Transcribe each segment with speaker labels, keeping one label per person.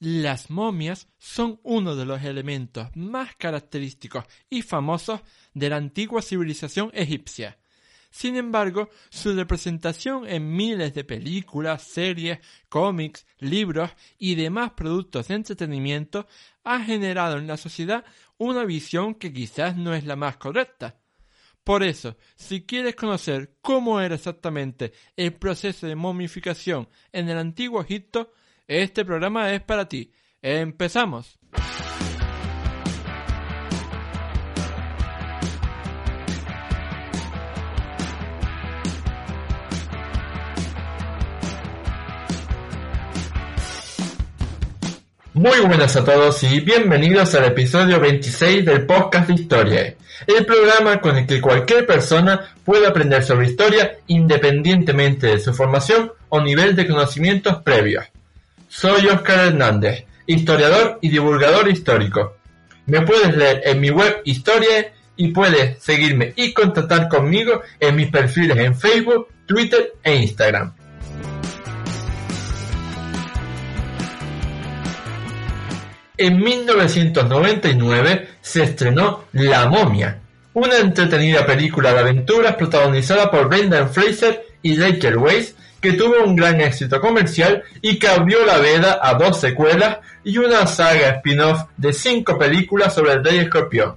Speaker 1: Las momias son uno de los elementos más característicos y famosos de la antigua civilización egipcia. Sin embargo, su representación en miles de películas, series, cómics, libros y demás productos de entretenimiento ha generado en la sociedad una visión que quizás no es la más correcta. Por eso, si quieres conocer cómo era exactamente el proceso de momificación en el antiguo Egipto, este programa es para ti. ¡Empezamos!
Speaker 2: Muy buenas a todos y bienvenidos al episodio 26 del podcast de Historia, el programa con el que cualquier persona puede aprender sobre historia independientemente de su formación o nivel de conocimientos previos. Soy Oscar Hernández, historiador y divulgador histórico. Me puedes leer en mi web Historia y puedes seguirme y contactar conmigo en mis perfiles en Facebook, Twitter e Instagram. En 1999 se estrenó La momia, una entretenida película de aventuras protagonizada por Brendan Fraser y Rachel Weisz que tuvo un gran éxito comercial y que abrió la veda a dos secuelas y una saga spin-off de cinco películas sobre el Rey Escorpión.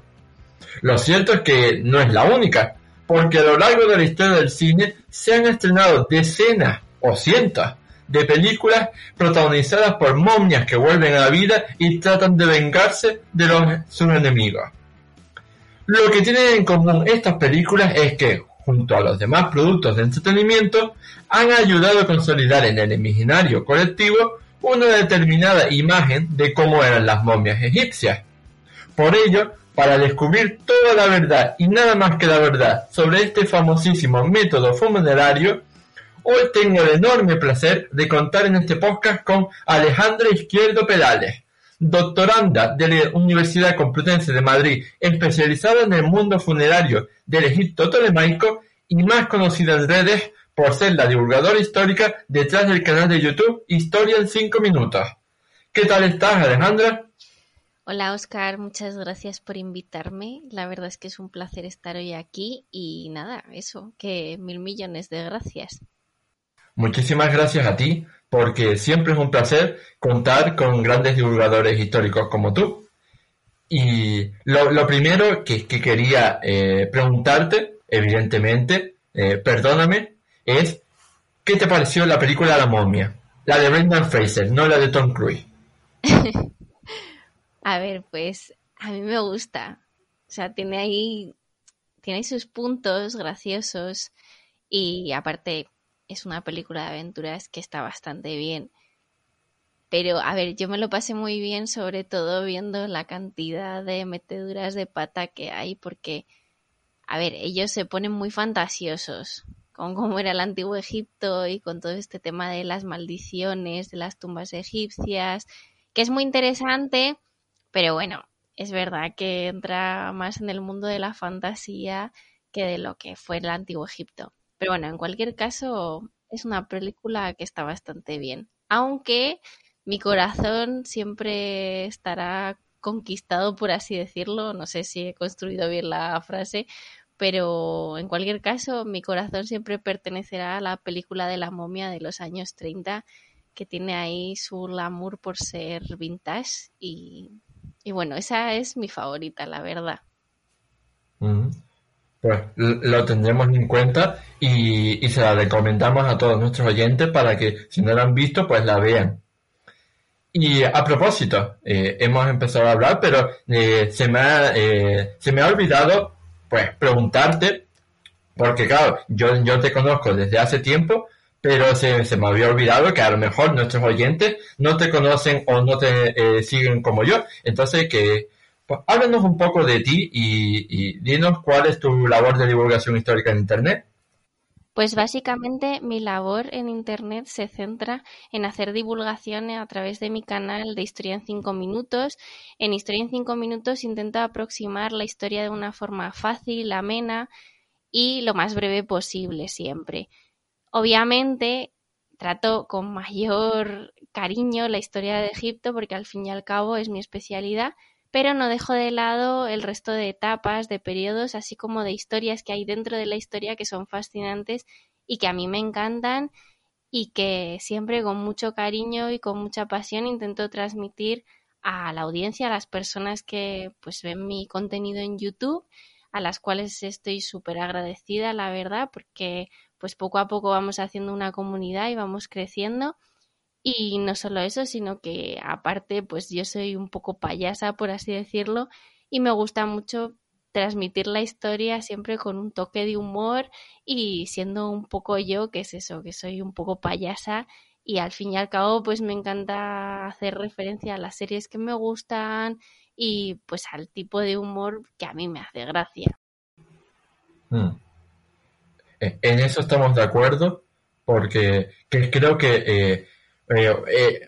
Speaker 2: Lo cierto es que no es la única, porque a lo largo de la historia del cine se han estrenado decenas o cientos de películas protagonizadas por momias que vuelven a la vida y tratan de vengarse de sus enemigos. Lo que tienen en común estas películas es que, junto a los demás productos de entretenimiento, han ayudado a consolidar en el imaginario colectivo una determinada imagen de cómo eran las momias egipcias. Por ello, para descubrir toda la verdad y nada más que la verdad sobre este famosísimo método funerario, hoy tengo el enorme placer de contar en este podcast con Alejandra Izquierdo Perales, doctoranda de la Universidad Complutense de Madrid, especializada en el mundo funerario del Egipto tolemaico y más conocida en redes por ser la divulgadora histórica detrás del canal de YouTube Historia en 5 minutos. ¿Qué tal estás, Alejandra?
Speaker 3: Hola, Oscar, muchas gracias por invitarme. La verdad es que es un placer estar hoy aquí y nada, eso, que mil millones de gracias.
Speaker 2: Muchísimas gracias a ti, porque siempre es un placer contar con grandes divulgadores históricos como tú. Y lo, primero que, quería eh, preguntarte, evidentemente, eh, perdóname, es ¿qué te pareció la película La momia? La de Brendan Fraser, no la de Tom Cruise.
Speaker 3: a ver, pues a mí me gusta. O sea, tiene ahí, tiene ahí sus puntos graciosos y aparte es una película de aventuras que está bastante bien. Pero, a ver, yo me lo pasé muy bien, sobre todo viendo la cantidad de meteduras de pata que hay, porque, a ver, ellos se ponen muy fantasiosos con cómo era el antiguo Egipto y con todo este tema de las maldiciones, de las tumbas egipcias, que es muy interesante, pero bueno, es verdad que entra más en el mundo de la fantasía que de lo que fue el antiguo Egipto. Pero bueno, en cualquier caso, es una película que está bastante bien. Aunque mi corazón siempre estará conquistado, por así decirlo, no sé si he construido bien la frase, pero en cualquier caso mi corazón siempre pertenecerá a la película de la momia de los años 30 que tiene ahí su glamour por ser vintage y, bueno, esa es mi favorita, la verdad.
Speaker 2: Pues lo tendremos en cuenta y, se la recomendamos a todos nuestros oyentes para que si no la han visto, pues la vean. Y a propósito, eh, hemos empezado a hablar, pero eh, se, me eh, se me ha olvidado pues preguntarte, porque claro, yo, yo te conozco desde hace tiempo, pero se, se, me había olvidado que a lo mejor nuestros oyentes no te conocen o no te eh, siguen como yo. Entonces, que pues, háblanos un poco de ti y, dinos cuál es tu labor de divulgación histórica en Internet.
Speaker 3: Pues básicamente mi labor en Internet se centra en hacer divulgación a través de mi canal de Historia en 5 minutos. En Historia en 5 minutos intento aproximar la historia de una forma fácil, amena y lo más breve posible siempre. Obviamente trato con mayor cariño la historia de Egipto porque al fin y al cabo es mi especialidad, pero no dejo de lado el resto de etapas, de periodos, así como de historias que hay dentro de la historia que son fascinantes y que a mí me encantan y que siempre con mucho cariño y con mucha pasión intento transmitir a la audiencia, a las personas que pues ven mi contenido en YouTube, a las cuales estoy súper agradecida, la verdad, porque pues poco a poco vamos haciendo una comunidad y vamos creciendo. Y no solo eso, sino que aparte, pues yo soy un poco payasa, por así decirlo, y me gusta mucho transmitir la historia siempre con un toque de humor y siendo un poco yo, que es eso, que soy un poco payasa y al fin y al cabo pues me encanta hacer referencia a las series que me gustan y pues al tipo de humor que a mí me hace gracia.
Speaker 2: Mm. Eh, en eso estamos de acuerdo porque creo que eh, eh,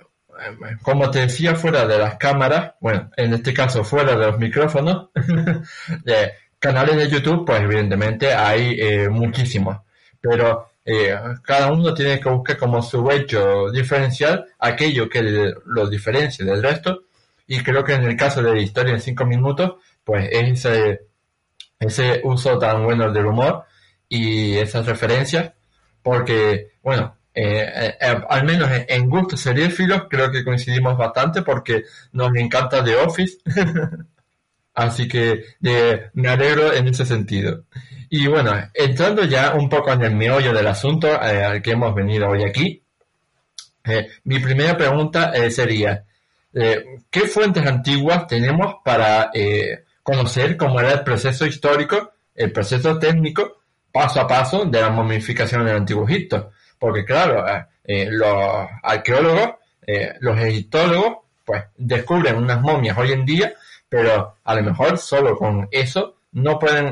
Speaker 2: como te decía, fuera de las cámaras, bueno, en este caso fuera de los micrófonos, eh, canales de YouTube, pues evidentemente hay eh, muchísimos, pero eh, cada uno tiene que buscar como su hecho diferencial aquello que lo diferencie del resto, y creo que en el caso de Historia en 5 minutos, pues ese, ese uso tan bueno del humor y esas referencias, porque, bueno, eh, eh, eh, al menos en, gusto seriéfilos creo que coincidimos bastante porque nos encanta The Office. Así que me alegro en ese sentido. Y bueno, entrando ya un poco en el meollo del asunto al que hemos venido hoy aquí, mi primera pregunta sería, ¿qué fuentes antiguas tenemos para conocer cómo era el proceso histórico, el proceso técnico, paso a paso de la momificación del Antiguo Egipto? Porque claro, eh, eh, los arqueólogos, eh, los egiptólogos, pues descubren unas momias hoy en día, pero a lo mejor solo con eso no pueden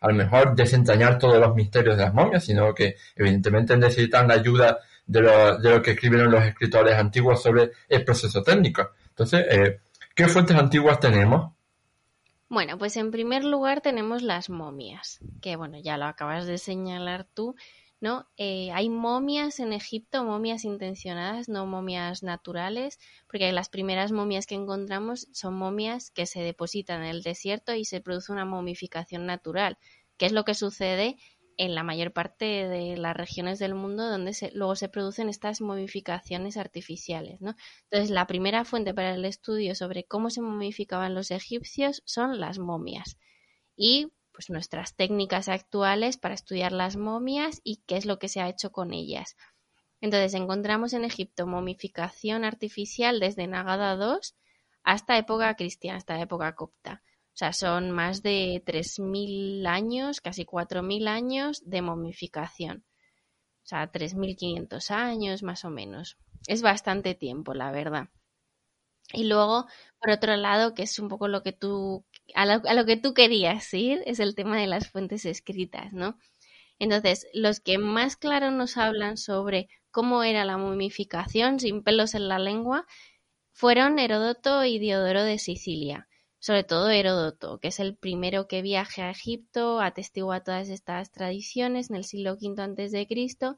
Speaker 2: a lo mejor desentrañar todos los misterios de las momias, sino que evidentemente necesitan la ayuda de lo, de lo que escribieron los escritores antiguos sobre el proceso técnico. Entonces, ¿qué fuentes antiguas tenemos?
Speaker 3: Bueno, pues en primer lugar tenemos las momias, que bueno, ya lo acabas de señalar tú, ¿no? Eh, hay momias en Egipto, momias intencionadas, no momias naturales, porque las primeras momias que encontramos son momias que se depositan en el desierto y se produce una momificación natural, que es lo que sucede en la mayor parte de las regiones del mundo donde luego se producen estas momificaciones artificiales. Entonces, la primera fuente para el estudio sobre cómo se momificaban los egipcios son las momias. Y pues nuestras técnicas actuales para estudiar las momias y qué es lo que se ha hecho con ellas. Entonces encontramos en Egipto momificación artificial desde Nagada II hasta época cristiana, hasta época copta. O sea, son más de 3.000 años, casi 4.000 años de momificación. O sea, 3.500 años más o menos. Es bastante tiempo, la verdad. Y luego, por otro lado, que es un poco lo que tú, a lo, que tú querías ir, es el tema de las fuentes escritas, ¿no? Entonces, los que más claro nos hablan sobre cómo era la momificación sin pelos en la lengua fueron Heródoto y Diodoro de Sicilia. Sobre todo Heródoto, que es el primero que viaja a Egipto, atestigua todas estas tradiciones en el siglo V Cristo,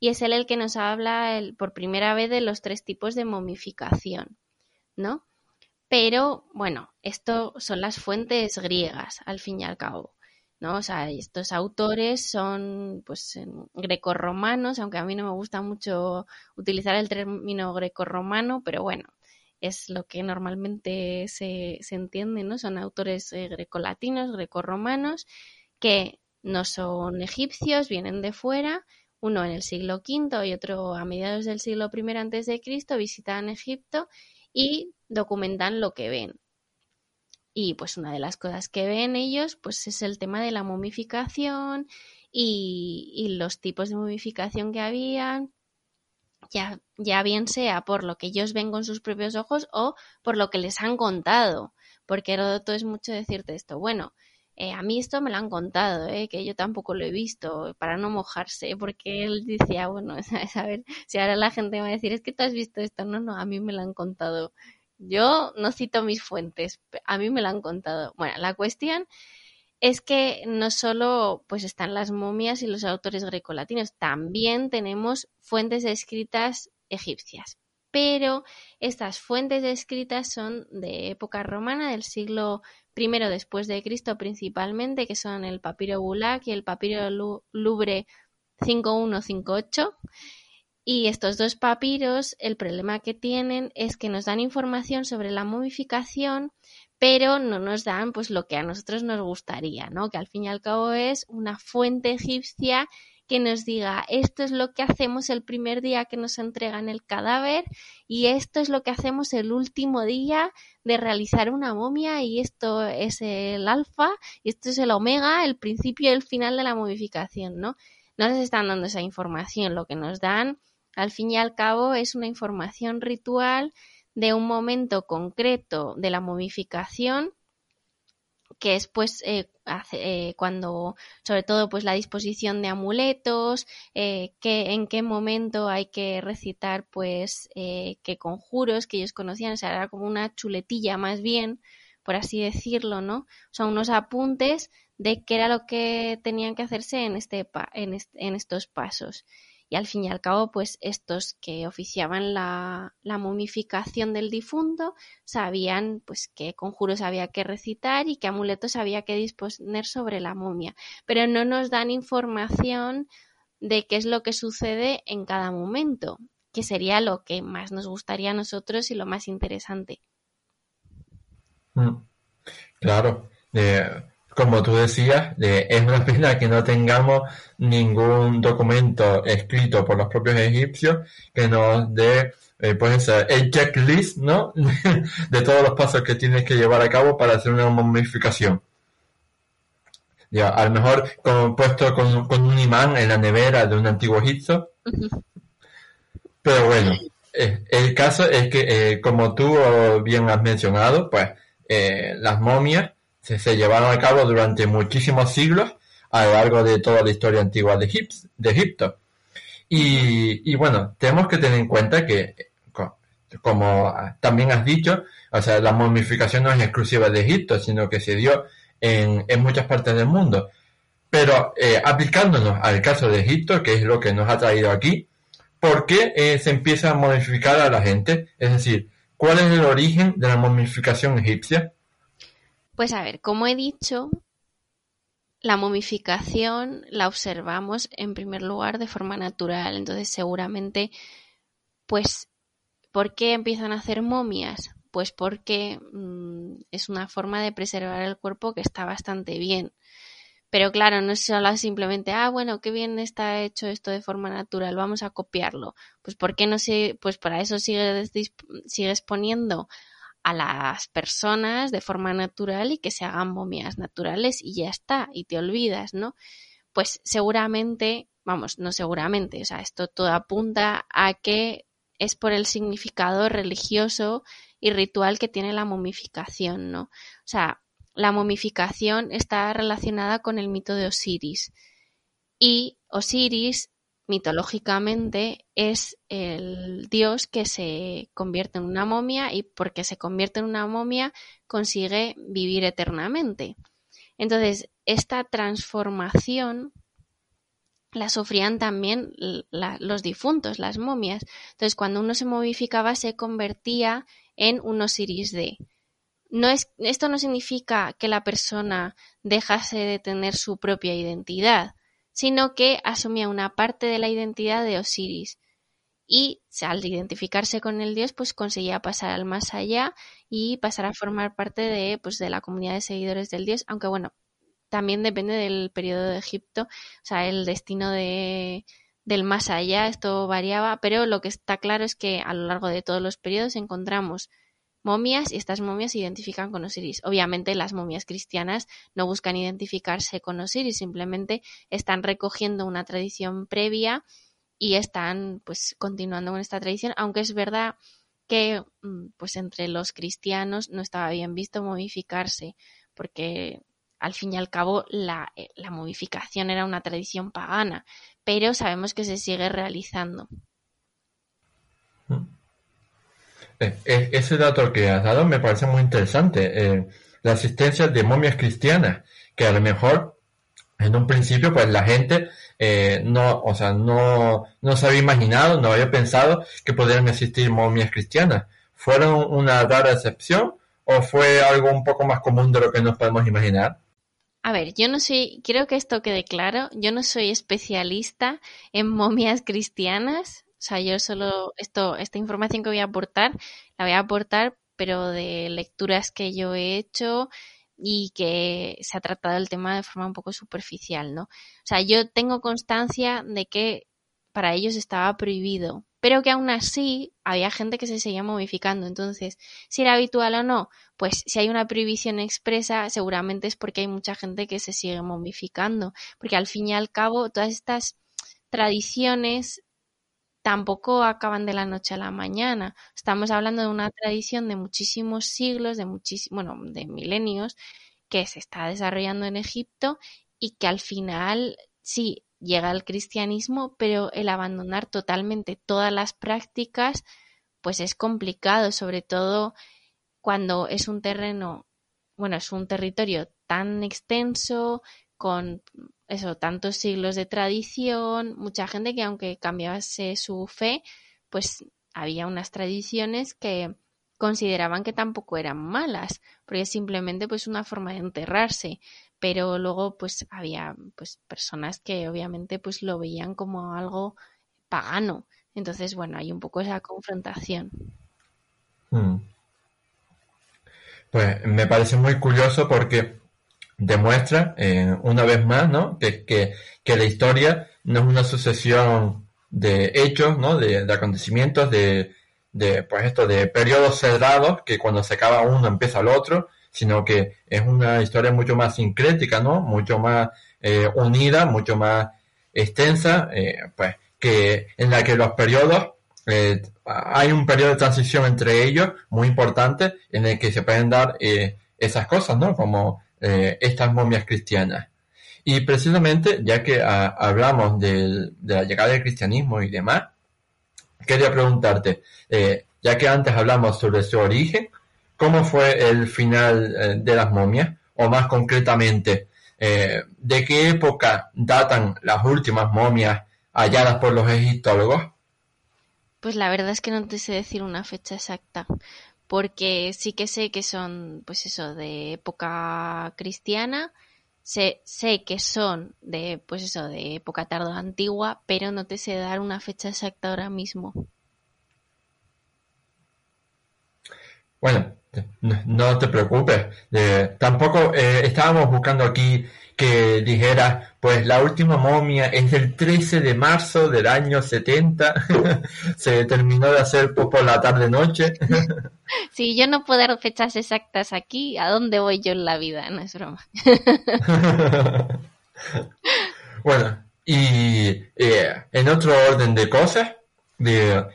Speaker 3: y es él el que nos habla por primera vez de los tres tipos de momificación. ¿no? Pero bueno, esto son las fuentes griegas, al fin y al cabo. ¿no? O sea, estos autores son pues grecorromanos, aunque a mí no me gusta mucho utilizar el término grecorromano, pero bueno, es lo que normalmente se, se entiende, ¿no? Son autores eh, grecolatinos, grecorromanos, que no son egipcios, vienen de fuera, uno en el siglo V y otro a mediados del siglo I antes de Cristo, visitan Egipto y documentan lo que ven. Y pues una de las cosas que ven ellos pues es el tema de la momificación y, los tipos de momificación que habían, ya, ya bien sea por lo que ellos ven con sus propios ojos o por lo que les han contado. Porque Heródoto es mucho decirte esto. Bueno, eh, a mí esto me lo han contado, eh, que yo tampoco lo he visto, para no mojarse, porque él decía, bueno, a ver, si ahora la gente va a decir, es que tú has visto esto, no, no, a mí me lo han contado. Yo no cito mis fuentes, a mí me lo han contado. Bueno, la cuestión es que no solo pues están las momias y los autores grecolatinos, también tenemos fuentes escritas egipcias. Pero estas fuentes escritas son de época romana, del siglo I después de Cristo principalmente, que son el papiro Bulak y el papiro Louvre 5158. Y estos dos papiros, el problema que tienen es que nos dan información sobre la momificación, pero no nos dan pues lo que a nosotros nos gustaría, ¿no? Que al fin y al cabo es una fuente egipcia que nos diga esto es lo que hacemos el primer día que nos entregan el cadáver y esto es lo que hacemos el último día de realizar una momia y esto es el alfa y esto es el omega, el principio y el final de la momificación, ¿no? No nos están dando esa información, lo que nos dan al fin y al cabo es una información ritual de un momento concreto de la momificación que es pues eh, eh, cuando sobre todo pues la disposición de amuletos eh, que en qué momento hay que recitar pues qué conjuros que ellos conocían. O sea era como una chuletilla más bien por así decirlo no son unos apuntes de qué era lo que tenían que hacerse en este en, en estos pasos y al fin y al cabo, pues estos que oficiaban la, momificación del difunto sabían pues qué conjuros había que recitar y qué amuletos había que disponer sobre la momia, pero no nos dan información de qué es lo que sucede en cada momento, que sería lo que más nos gustaría a nosotros y lo más interesante.
Speaker 2: Mm. Claro, eh, como tú decías, es una pena que no tengamos ningún documento escrito por los propios egipcios que nos dé eh, pues el checklist ¿no? de todos los pasos que tienes que llevar a cabo para hacer una momificación. Ya, a lo mejor como puesto con, un imán en la nevera de un antiguo egipcio. Pero bueno, eh, el caso es que, eh, como tú bien has mencionado, pues las momias se, llevaron a cabo durante muchísimos siglos a lo largo de toda la historia antigua de, Egipto. Y, bueno, tenemos que tener en cuenta que, como también has dicho, o sea, la momificación no es exclusiva de Egipto, sino que se dio en, muchas partes del mundo. Pero eh, aplicándonos al caso de Egipto, que es lo que nos ha traído aquí, ¿por qué eh, se empieza a momificar a la gente? Es decir, ¿cuál es el origen de la momificación egipcia?
Speaker 3: Pues a ver, como he dicho, la momificación la observamos en primer lugar de forma natural. Entonces, seguramente, pues, ¿por qué empiezan a hacer momias? Pues porque mm, es una forma de preservar el cuerpo que está bastante bien. Pero claro, no es solo simplemente, ah, bueno, qué bien está hecho esto de forma natural, vamos a copiarlo. Pues ¿por qué no se, pues para eso sigues, sigues poniendo a las personas de forma natural y que se hagan momias naturales y ya está, y te olvidas, ¿no? Pues seguramente, vamos, no seguramente, o sea, esto todo apunta a que es por el significado religioso y ritual que tiene la momificación, ¿no? O sea, la momificación está relacionada con el mito de Osiris. Y Osiris mitológicamente es el dios que se convierte en una momia y porque se convierte en una momia consigue vivir eternamente. Entonces, esta transformación la sufrían también los difuntos, las momias. Entonces, cuando uno se momificaba, se convertía en un Osiris es, esto no significa que la persona dejase de tener su propia identidad, sino que asumía una parte de la identidad de Osiris. Y al identificarse con el dios pues conseguía pasar al más allá y pasar a formar parte de pues de la comunidad de seguidores del dios aunque bueno también depende del periodo de Egipto o sea el destino de del más allá esto variaba pero lo que está claro es que a lo largo de todos los periodos encontramos momias y estas momias se identifican con Osiris. Obviamente las momias cristianas no buscan identificarse con Osiris, simplemente están recogiendo una tradición previa y están pues continuando con esta tradición, aunque es verdad que mm, pues entre los cristianos no estaba bien visto momificarse, porque al fin y al cabo la, eh, la momificación era una tradición pagana, pero sabemos que se sigue realizando.
Speaker 2: Mm. Eh, eh, ese dato que has dado me parece muy interesante. Eh, la existencia de momias cristianas que a lo mejor en un principio pues la gente no, o sea, no, no se había imaginado, no había pensado que pudieran existir momias cristianas. ¿Fueron una rara excepción o fue algo un poco más común de lo que nos podemos imaginar?
Speaker 3: A ver, yo no soy, quiero que esto quede claro, yo no soy especialista en momias cristianas, sea, yo solo, esto, esta información que voy a aportar, la voy a aportar, pero de lecturas que yo he hecho y que se ha tratado el tema de forma un poco superficial, ¿no? O sea, yo tengo constancia de que para ellos estaba prohibido, pero que aún así había gente que se seguía momificando. Entonces, si era habitual o no, pues si hay una prohibición expresa, seguramente es porque hay mucha gente que se sigue momificando, porque al fin y al cabo todas estas tradiciones tampoco acaban de la noche a la mañana. Estamos hablando de una tradición de muchísimos siglos, de muchísimos, bueno, de milenios, que se está desarrollando en Egipto y que al final sí llega el cristianismo, pero el abandonar totalmente todas las prácticas, pues es complicado, sobre todo cuando es un terreno, bueno, es un territorio tan extenso, con eso, tantos siglos de tradición, mucha gente que aunque cambiase su fe, pues había unas tradiciones que consideraban que tampoco eran malas, porque es simplemente pues una forma de enterrarse pero luego pues había pues personas que obviamente pues lo veían como algo pagano. Entonces, bueno, hay un poco esa confrontación.
Speaker 2: Hmm. Pues me parece muy curioso porque demuestra eh, una vez más, ¿no? Que, que, la historia no es una sucesión de hechos, ¿no? De, de acontecimientos, de, de, pues esto, de periodos cerrados, que cuando se acaba uno empieza el otro, sino que es una historia mucho más sincrética, ¿no? Mucho más eh, unida, mucho más extensa, eh, pues que en la que los periodos eh, hay un periodo de transición entre ellos muy importante en el que se pueden dar esas cosas, ¿no? Como estas momias cristianas. Y precisamente, ya que ah, hablamos de la llegada del cristianismo y demás, quería preguntarte, ya que antes hablamos sobre su origen, cómo fue el final eh, de las momias, o más concretamente, eh, de qué época datan las últimas momias halladas por los egiptólogos.
Speaker 3: Pues la verdad es que no te sé decir una fecha exacta, porque sí que sé que son, pues eso, de época cristiana, sé, sé que son de, pues eso, de época tardo antigua, pero no te sé dar una fecha exacta ahora mismo.
Speaker 2: Bueno, no, te preocupes. tampoco eh, estábamos buscando aquí que dijera, pues la última momia es del 13 de marzo del año 70. Se terminó de hacer por la tarde-noche.
Speaker 3: sí, yo no puedo dar fechas exactas aquí. ¿A dónde voy yo en la vida? No es broma.
Speaker 2: bueno, y eh, en otro orden de cosas,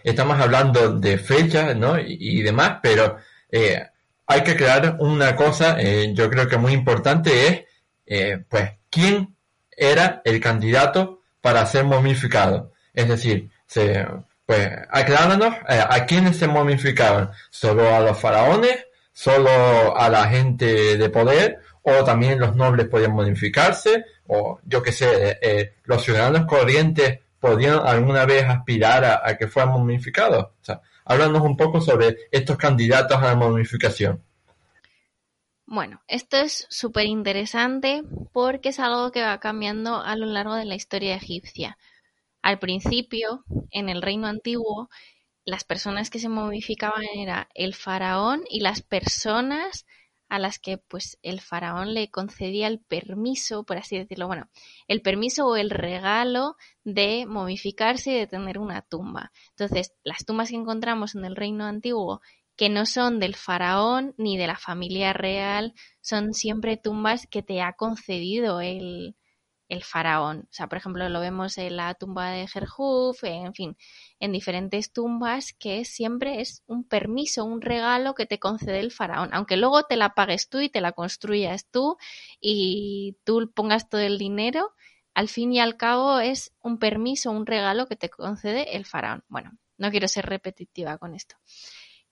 Speaker 2: estamos hablando de fechas ¿no? y demás, pero eh, hay que crear una cosa, eh, yo creo que muy importante es, eh, pues, quién era el candidato para ser momificado. Es decir, se, pues, aclararnos a quiénes se momificaban. ¿Solo a los faraones? ¿Solo a la gente de poder? ¿O también los nobles podían modificarse? O yo qué sé, los ciudadanos corrientes podían alguna vez aspirar a, que fueran momificados. O Háblanos un poco sobre estos candidatos a la momificación.
Speaker 3: Bueno, esto es súper interesante porque es algo que va cambiando a lo largo de la historia egipcia. Al principio, en el reino antiguo, las personas que se momificaban era el faraón y las personas a las que pues el faraón le concedía el permiso, por así decirlo, bueno, el permiso o el regalo de momificarse y de tener una tumba. Entonces, las tumbas que encontramos en el reino antiguo que no son del faraón ni de la familia real, son siempre tumbas que te ha concedido el, el faraón. O sea, por ejemplo, lo vemos en la tumba de Jerhuf, en fin, en diferentes tumbas que siempre es un permiso, un regalo que te concede el faraón, aunque luego te la pagues tú y te la construyas tú y tú pongas todo el dinero, al fin y al cabo es un permiso, un regalo que te concede el faraón. Bueno, no quiero ser repetitiva con esto.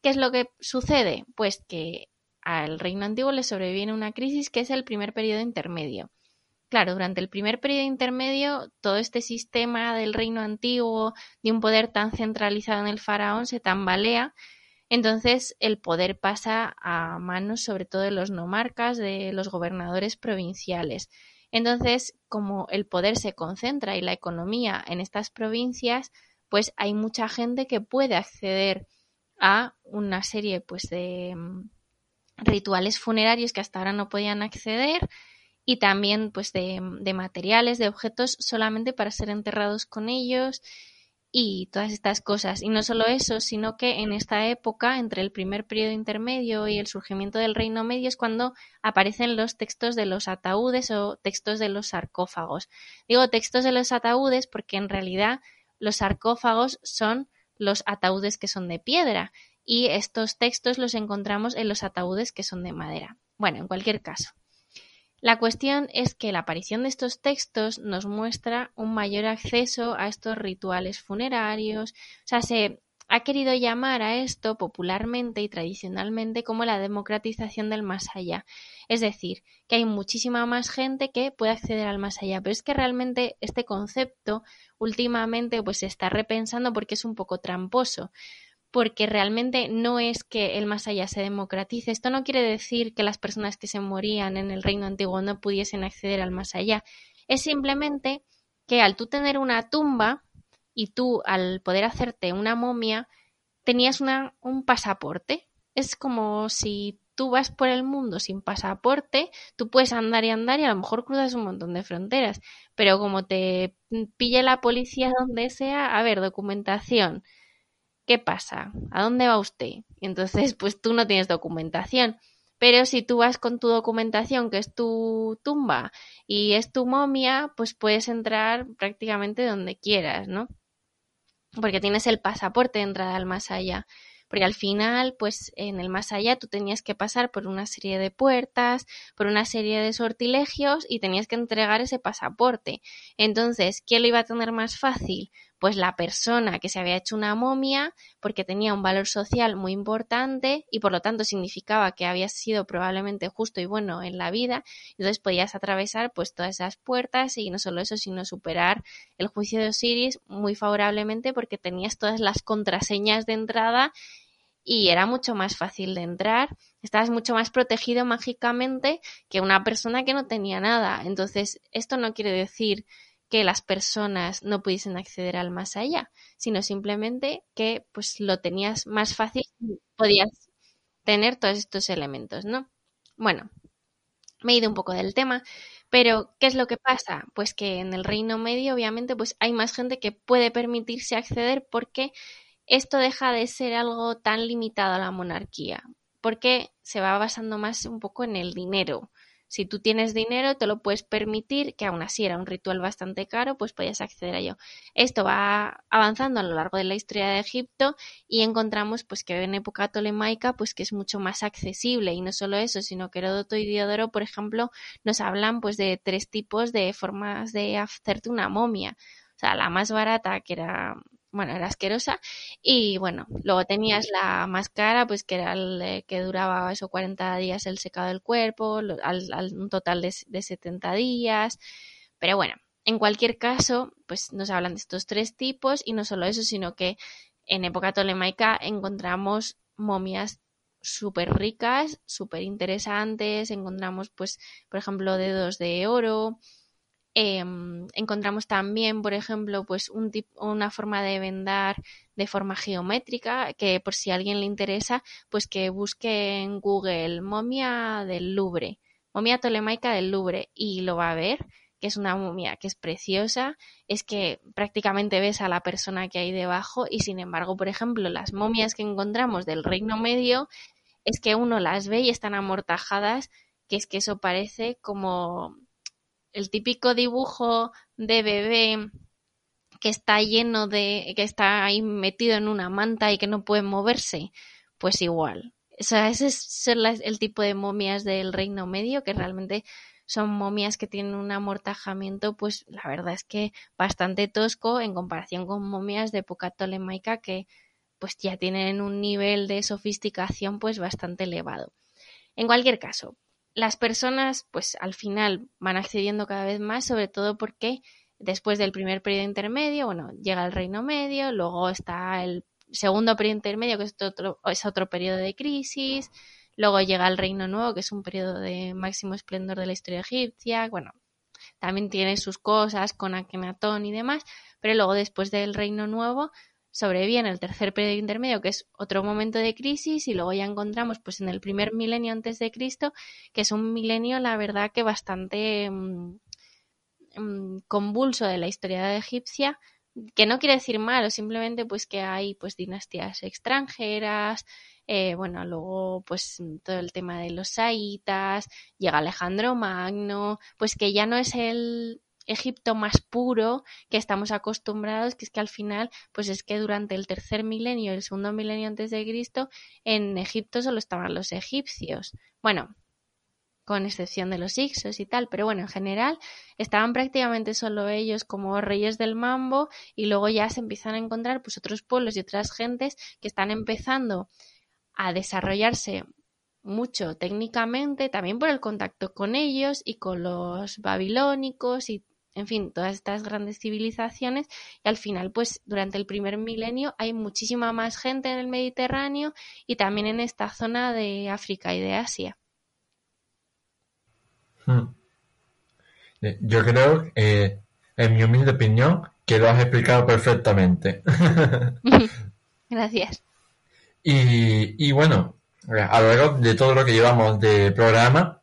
Speaker 3: ¿Qué es lo que sucede? Pues que al reino antiguo le sobreviene una crisis que es el primer periodo intermedio. Claro, durante el primer periodo intermedio, todo este sistema del reino antiguo, de un poder tan centralizado en el faraón, se tambalea. Entonces el poder pasa a manos sobre todo de los nomarcas, de los gobernadores provinciales. Entonces, como el poder se concentra y la economía en estas provincias, pues hay mucha gente que puede acceder a una serie pues de mm, rituales funerarios que hasta ahora no podían acceder y también pues de, de, materiales, de objetos solamente para ser enterrados con ellos y todas estas cosas. Y no solo eso, sino que en esta época, entre el primer periodo intermedio y el surgimiento del Reino Medio, es cuando aparecen los textos de los ataúdes o textos de los sarcófagos. Digo textos de los ataúdes porque en realidad los sarcófagos son los ataúdes que son de piedra y estos textos los encontramos en los ataúdes que son de madera. Bueno, en cualquier caso. La cuestión es que la aparición de estos textos nos muestra un mayor acceso a estos rituales funerarios, o sea, se ha querido llamar a esto popularmente y tradicionalmente como la democratización del más allá. Es decir, que hay muchísima más gente que puede acceder al más allá, pero es que realmente este concepto últimamente pues se está repensando porque es un poco tramposo porque realmente no es que el más allá se democratice. Esto no quiere decir que las personas que se morían en el reino antiguo no pudiesen acceder al más allá. Es simplemente que al tú tener una tumba y tú al poder hacerte una momia, tenías una, un pasaporte. Es como si tú vas por el mundo sin pasaporte, tú puedes andar y andar y a lo mejor cruzas un montón de fronteras, pero como te pille la policía donde sea, a ver, documentación, ¿qué pasa? ¿A dónde va usted? Y entonces, pues tú no tienes documentación. Pero si tú vas con tu documentación, que es tu tumba y es tu momia, pues puedes entrar prácticamente donde quieras, ¿no? Porque tienes el pasaporte de entrada al más allá porque al final, pues en el más allá tú tenías que pasar por una serie de puertas, por una serie de sortilegios y tenías que entregar ese pasaporte. Entonces, ¿quién lo iba a tener más fácil? Pues la persona que se había hecho una momia porque tenía un valor social muy importante y por lo tanto significaba que había sido probablemente justo y bueno en la vida, entonces podías atravesar pues todas esas puertas y no solo eso, sino superar el juicio de Osiris muy favorablemente porque tenías todas las contraseñas de entrada y era mucho más fácil de entrar, estabas mucho más protegido mágicamente que una persona que no tenía nada. Entonces, esto no quiere decir que las personas no pudiesen acceder al más allá, sino simplemente que pues lo tenías más fácil, podías tener todos estos elementos, ¿no? Bueno, me he ido un poco del tema, pero ¿qué es lo que pasa? Pues que en el Reino Medio obviamente pues hay más gente que puede permitirse acceder porque esto deja de ser algo tan limitado a la monarquía, porque se va basando más un poco en el dinero. Si tú tienes dinero, te lo puedes permitir, que aún así era un ritual bastante caro, pues podías acceder a ello. Esto va avanzando a lo largo de la historia de Egipto y encontramos pues que en época tolemaica pues que es mucho más accesible y no solo eso, sino que Heródoto y Diodoro, por ejemplo, nos hablan pues de tres tipos de formas de hacerte una momia. O sea, la más barata, que era bueno, era asquerosa. Y bueno, luego tenías la más cara, pues que era el que duraba esos 40 días el secado del cuerpo, al, un total de, de 70 días. Pero bueno, en cualquier caso, pues nos hablan de estos tres tipos y no solo eso, sino que en época tolemaica encontramos momias súper ricas, súper interesantes, encontramos pues, por ejemplo, dedos de oro, Em, encontramos también, por ejemplo, pues un una forma de vendar de forma geométrica, que por si a alguien le interesa, pues que busque en Google momia del Louvre, momia tolemaica del Louvre, y lo va a ver que es una momia que es preciosa, es que prácticamente ves a la persona que hay debajo y sin embargo, por ejemplo, las momias que encontramos del Reino Medio es que uno las ve y están amortajadas, que es que eso parece como el típico dibujo de bebé que está lleno de, que está ahí metido en una manta y que no puede moverse, pues igual. O sea, ese es el tipo de momias del Reino Medio que realmente son momias que tienen un amortajamiento, pues la verdad es que bastante tosco en comparación con momias de época tolemaica que pues ya tienen un nivel de sofisticación pues bastante elevado. En cualquier caso, las personas, pues al final van accediendo cada vez más, sobre todo porque después del primer periodo intermedio, bueno, llega el reino medio, luego está el segundo periodo intermedio, que es otro, es otro periodo de crisis, luego llega el reino nuevo, que es un periodo de máximo esplendor de la historia egipcia, bueno, también tiene sus cosas con Akenatón y demás, pero luego después del reino nuevo sobreviene el tercer periodo intermedio, que es otro momento de crisis, y luego ya encontramos pues en el primer milenio antes de Cristo, que es un milenio, la verdad, que bastante mm, mm, convulso de la historia egipcia, que no quiere decir malo, simplemente pues que hay pues dinastías extranjeras, eh, bueno, luego pues todo el tema de los saitas, llega Alejandro Magno, pues que ya no es el Egipto más puro que estamos acostumbrados, que es que al final, pues es que durante el tercer milenio el segundo milenio antes de Cristo, en Egipto solo estaban los egipcios. Bueno, con excepción de los Ixos y tal, pero bueno, en general estaban prácticamente solo ellos como reyes del mambo y luego ya se empiezan a encontrar pues otros pueblos y otras gentes que están empezando a desarrollarse mucho técnicamente, también por el contacto con ellos y con los babilónicos y en fin, todas estas grandes civilizaciones y al final, pues durante el primer milenio hay muchísima más gente en el Mediterráneo y también en esta zona de África y de Asia.
Speaker 2: Hmm. Eh, yo creo, eh, en mi humilde opinión, que lo has explicado perfectamente.
Speaker 3: Gracias.
Speaker 2: Y, y bueno, a lo largo de todo lo que llevamos de programa,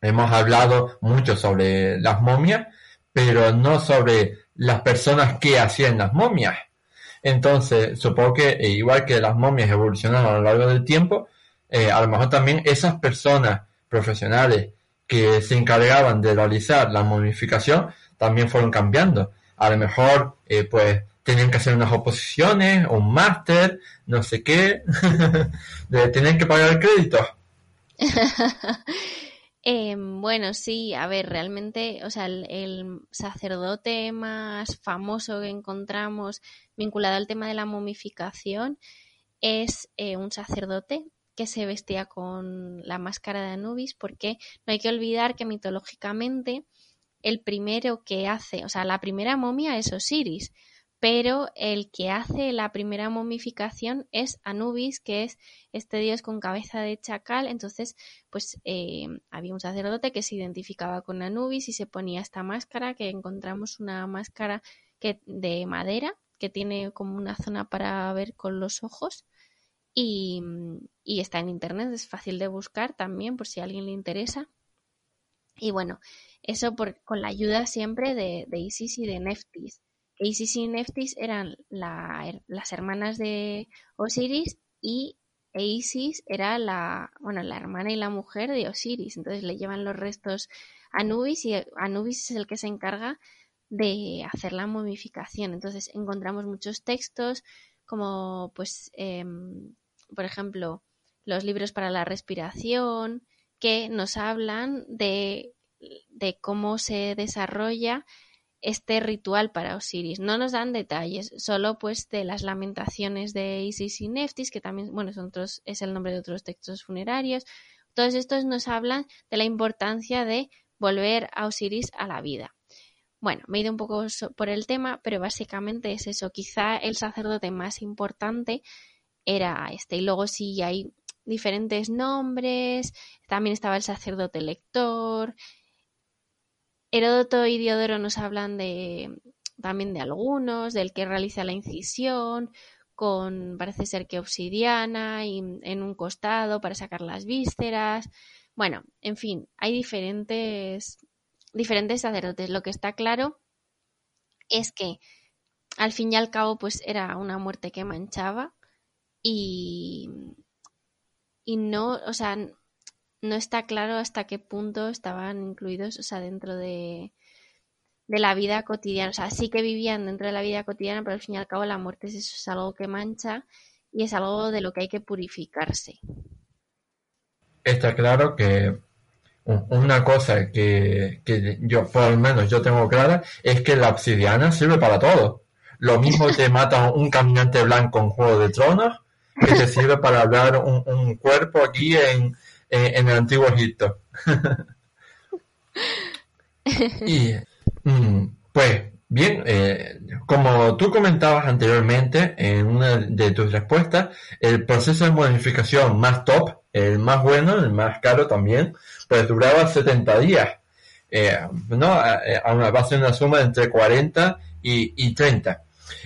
Speaker 2: hemos hablado mucho sobre las momias, pero no sobre las personas que hacían las momias. Entonces, supongo que eh, igual que las momias evolucionaron a lo largo del tiempo, eh, a lo mejor también esas personas profesionales que se encargaban de realizar la momificación también fueron cambiando. A lo mejor, eh, pues, tenían que hacer unas oposiciones, un máster, no sé qué, tenían que pagar el
Speaker 3: Em, bueno, sí, a ver, realmente, o sea, el, sacerdote más famoso que encontramos vinculado al tema de la momificación es eh, un sacerdote que se vestía con la máscara de Anubis, porque no hay que olvidar que mitológicamente el primero que hace, o sea, la primera momia es Osiris, pero el que hace la primera momificación es Anubis, que es este dios con cabeza de chacal. Entonces, pues eh, había un sacerdote que se identificaba con Anubis y se ponía esta máscara, que encontramos una máscara de madera, que tiene como una zona para ver con los ojos. Y, está en internet, es fácil de buscar también por si a alguien le interesa. Y bueno, eso con la ayuda siempre de, de Isis y de Neftis. Isis y Neftis eran las hermanas de Osiris y Isis era la, bueno, la hermana y la mujer de Osiris. Entonces le llevan los restos a Anubis y Anubis es el que se encarga de hacer la momificación. Entonces encontramos muchos textos como, pues, em, por ejemplo, los libros para la respiración que nos hablan de, de cómo se desarrolla este ritual para Osiris. No nos dan detalles, solo pues de las lamentaciones de Isis y Neftis, que también, bueno, son otros, es el nombre de otros textos funerarios. Todos estos nos hablan de la importancia de volver a Osiris a la vida. Bueno, me he ido un poco por el tema, pero básicamente es eso. Quizá el sacerdote más importante era este. Y luego sí hay diferentes nombres. También estaba el sacerdote lector, Heródoto y Diodoro nos hablan de también de algunos, del que realiza la incisión, con parece ser que obsidiana y en un costado para sacar las vísceras. Bueno, en fin, hay diferentes diferentes sacerdotes. Lo que está claro es que al fin y al cabo pues era una muerte que manchaba y y no, o sea, no está claro hasta qué punto estaban incluidos, o sea, dentro de, de la vida cotidiana. O sea, sí que vivían dentro de la vida cotidiana, pero al fin y al cabo la muerte es, eso, es algo que mancha y es algo de lo que hay que purificarse.
Speaker 2: Está claro que una cosa que, que yo, por lo menos yo tengo clara, es que la obsidiana sirve para todo. Lo mismo te mata un caminante blanco en Juego de Tronos, que te sirve para hablar un, un cuerpo aquí en, eh, en el antiguo Egipto. y mm, pues bien, eh, como tú comentabas anteriormente en una de tus respuestas, el proceso de modificación más top, el más bueno, el más caro también, pues duraba 70 días. Eh, ¿no? A, una base de una suma entre 40 y, y 30.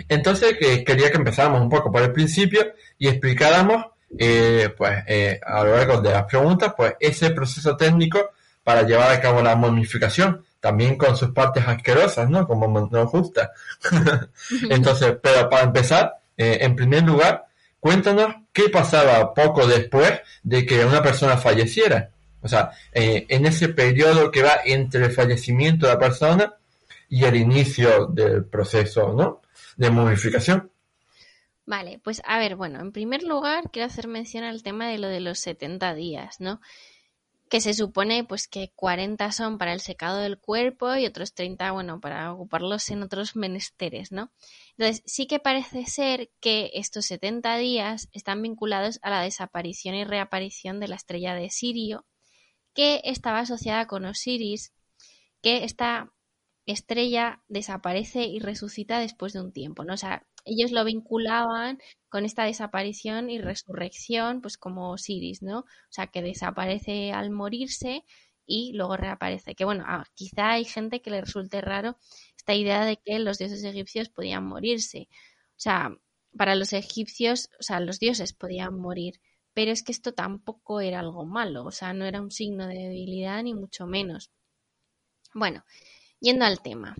Speaker 2: Entonces quería que empezáramos un poco por el principio y explicáramos eh, pues eh, a lo largo de las preguntas, pues ese proceso técnico para llevar a cabo la momificación, también con sus partes asquerosas, ¿no? Como nos gusta. Entonces, pero para empezar, eh, en primer lugar, cuéntanos qué pasaba poco después de que una persona falleciera. O sea, en ese periodo que va entre el fallecimiento de la persona y el inicio del proceso, ¿no? De momificación.
Speaker 3: Vale, pues a ver, bueno, en primer lugar quiero hacer mención al tema de lo de los 70 días, ¿no? Que se supone pues que 40 son para el secado del cuerpo y otros 30, bueno, para ocuparlos en otros menesteres, ¿no? Entonces, sí que parece ser que estos 70 días están vinculados a la desaparición y reaparición de la estrella de Sirio, que estaba asociada con Osiris, que esta estrella desaparece y resucita después de un tiempo, ¿no? O sea, ellos lo vinculaban con esta desaparición y resurrección, pues como Osiris, ¿no? O sea, que desaparece al morirse y luego reaparece. Que bueno, ah, quizá hay gente que le resulte raro esta idea de que los dioses egipcios podían morirse. O sea, para los egipcios, o sea, los dioses podían morir, pero es que esto tampoco era algo malo, o sea, no era un signo de debilidad ni mucho menos. Bueno, yendo al tema.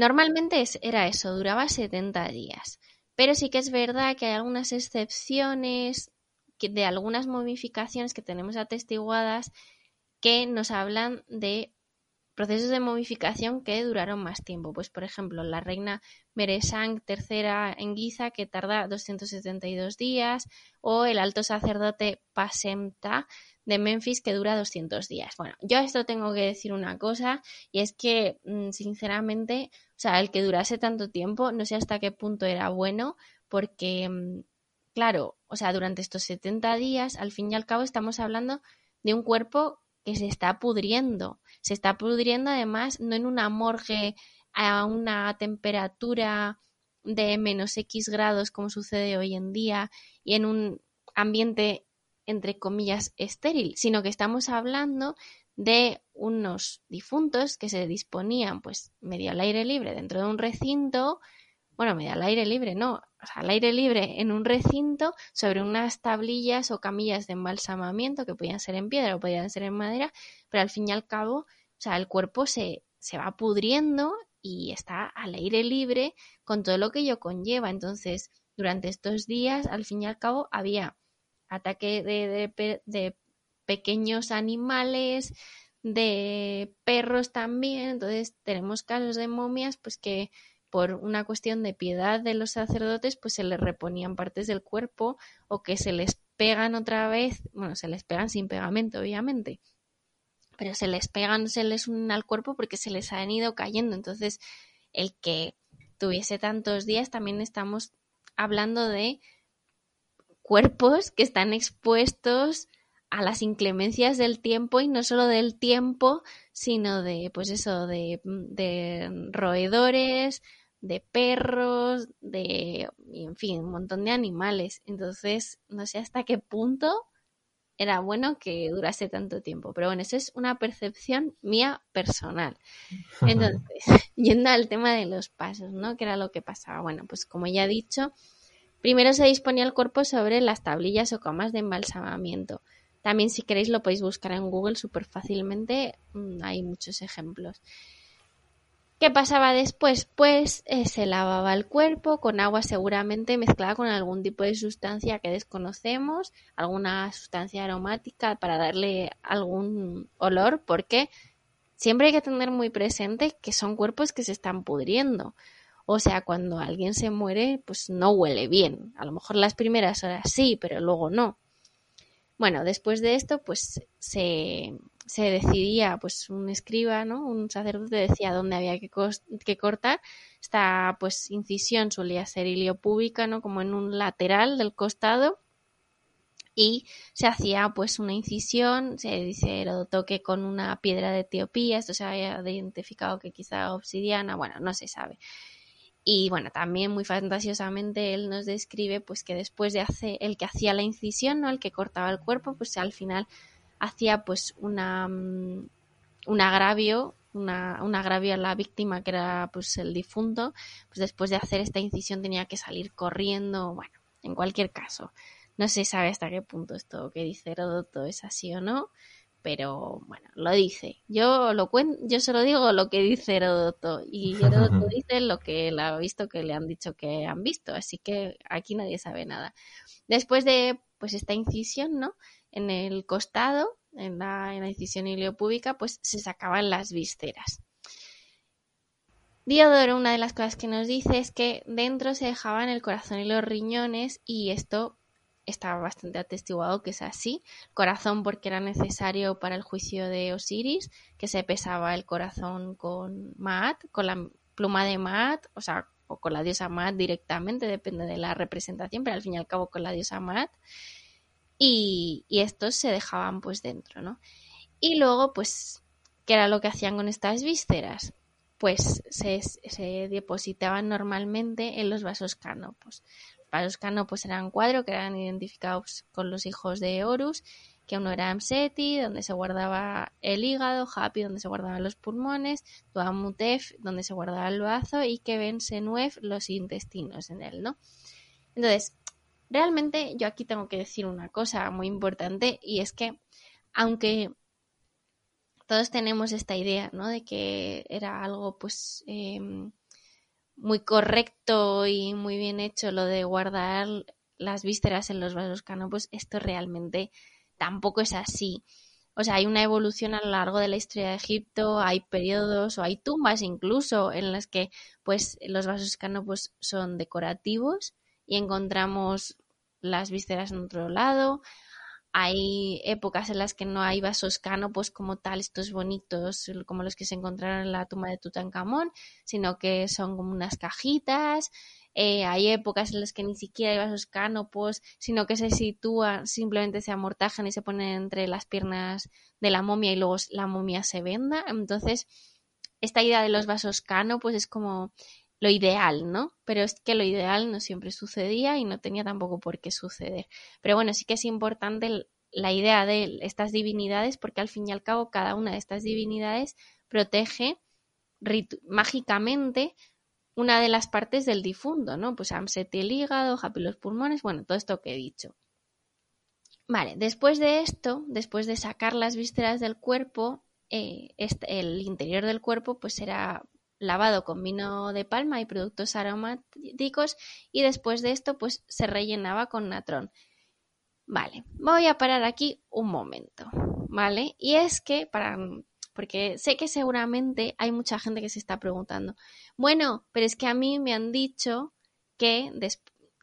Speaker 3: Normalmente era eso, duraba 70 días. Pero sí que es verdad que hay algunas excepciones de algunas momificaciones que tenemos atestiguadas que nos hablan de procesos de momificación que duraron más tiempo. Pues, por ejemplo, la reina Meresang III en Giza, que tarda 272 días, o el alto sacerdote Pasemta de Memphis, que dura 200 días. Bueno, yo a esto tengo que decir una cosa, y es que, mm, sinceramente, sea, el que durase tanto tiempo, no sé hasta qué punto era bueno, porque, mm, claro, o sea, durante estos 70 días, al fin y al cabo, estamos hablando de un cuerpo que se está pudriendo. Se está pudriendo además no en una morgue a una temperatura de menos X grados como sucede hoy en día y en un ambiente entre comillas estéril, sino que estamos hablando de unos difuntos que se disponían pues medio al aire libre dentro de un recinto, bueno, medio al aire libre, no, o sea, al aire libre en un recinto sobre unas tablillas o camillas de embalsamamiento que podían ser en piedra o podían ser en madera, pero al fin y al cabo, o sea, el cuerpo se, se va pudriendo y está al aire libre con todo lo que ello conlleva. Entonces, durante estos días, al fin y al cabo, había ataque de, de pequeños animales, de perros también. Entonces tenemos casos de momias pues que por una cuestión de piedad de los sacerdotes pues se les reponían partes del cuerpo o que se les pegan otra vez, bueno, se les pegan sin pegamento obviamente, pero se les pegan, se les unen al cuerpo porque se les han ido cayendo. Entonces el que tuviese tantos días también estamos hablando de cuerpos que están expuestos a las inclemencias del tiempo y no solo del tiempo, sino de, pues eso, de, de roedores, de perros, de, en fin, un montón de animales. Entonces, no sé hasta qué punto era bueno que durase tanto tiempo. Pero bueno, eso es una percepción mía personal. Entonces, yendo al tema de los pasos, ¿no? ¿Qué era lo que pasaba? Bueno, pues como ya he dicho, primero se disponía el cuerpo sobre las tablillas o camas de embalsamamiento. También si queréis lo podéis buscar en Google súper fácilmente, mm, hay muchos ejemplos. ¿Qué pasaba después? Pues eh, se lavaba el cuerpo con agua seguramente mezclada con algún tipo de sustancia que desconocemos, alguna sustancia aromática para darle algún olor, porque siempre hay que tener muy presente que son cuerpos que se están pudriendo. O sea, cuando alguien se muere, pues no huele bien. A lo mejor las primeras horas sí, pero luego no. Bueno, después de esto, pues se, se decidía, pues un escriba, ¿no? Un sacerdote decía dónde había que, que cortar. Esta, pues, incisión solía ser iliopúbica, ¿no? Como en un lateral del costado. y se hacía pues una incisión, se dice Heródoto que con una piedra de Etiopía, esto se había identificado que quizá obsidiana, bueno, no se sabe. Y bueno, también muy fantasiosamente él nos describe pues que después de hacer el que hacía la incisión, ¿no? El que cortaba el cuerpo, pues al final hacía pues una mm, un agravio, una, un agravio a la víctima que era pues el difunto, pues después de hacer esta incisión tenía que salir corriendo, bueno, en cualquier caso, no se sabe hasta qué punto esto que dice Heródoto es así o no, pero bueno, lo dice. Yo lo cuento, yo solo digo lo que dice Heródoto y Heródoto dice lo que ha visto que le han dicho que han visto, así que aquí nadie sabe nada. Después de pues esta incisión, ¿no? En el costado, en la, en la incisión iliopúbica, pues se sacaban las vísceras. Diodoro, una de las cosas que nos dice es que dentro se dejaban el corazón y los riñones y esto está bastante atestiguado que es así. Corazón porque era necesario para el juicio de Osiris, que se pesaba el corazón con Maat, con la pluma de Maat, o sea, o con la diosa Maat directamente, depende de la representación, pero al fin y al cabo con la diosa Maat. Y, y estos se dejaban pues dentro, ¿no? Y luego, pues, ¿qué era lo que hacían con estas vísceras? Pues se, se depositaban normalmente en los vasos canopos. Para los canopos eran cuadros que eran identificados con los hijos de Horus, que uno era Amseti, donde se guardaba el hígado, Hapi, donde se guardaban los pulmones, Tuamutef, donde se guardaba el bazo, y que ven Senuef, los intestinos en él, ¿no? Entonces, realmente yo aquí tengo que decir una cosa muy importante, y es que, aunque todos tenemos esta idea, ¿no? De que era algo, pues, eh, muy correcto y muy bien hecho lo de guardar las vísceras en los vasos canopos, esto realmente tampoco es así. O sea, hay una evolución a lo largo de la historia de Egipto, hay periodos o hay tumbas incluso en las que pues los vasos canopos son decorativos y encontramos las vísceras en otro lado. Hay épocas en las que no hay vasos canopos como tal, estos bonitos, como los que se encontraron en la tumba de Tutankamón, sino que son como unas cajitas. Eh, hay épocas en las que ni siquiera hay vasos canopos, sino que se sitúan, simplemente se amortajan y se ponen entre las piernas de la momia y luego la momia se venda. Entonces, esta idea de los vasos canopos es como lo ideal, ¿no? Pero es que lo ideal no siempre sucedía y no tenía tampoco por qué suceder. Pero bueno, sí que es importante la idea de estas divinidades porque al fin y al cabo cada una de estas divinidades protege mágicamente una de las partes del difunto, ¿no? Pues Amset el hígado, Happy los pulmones, bueno, todo esto que he dicho. Vale, después de esto, después de sacar las vísceras del cuerpo, eh, este, el interior del cuerpo pues será lavado con vino de palma y productos aromáticos y después de esto pues se rellenaba con natrón. Vale, voy a parar aquí un momento, ¿vale? Y es que para porque sé que seguramente hay mucha gente que se está preguntando, bueno, pero es que a mí me han dicho que